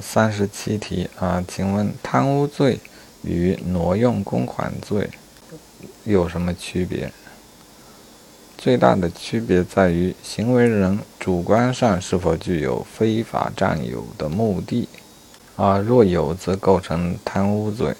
三十七题啊请问贪污罪与挪用公款罪有什么区别？最大的区别在于行为人主观上是否具有非法占有的目的啊若有则构成贪污罪。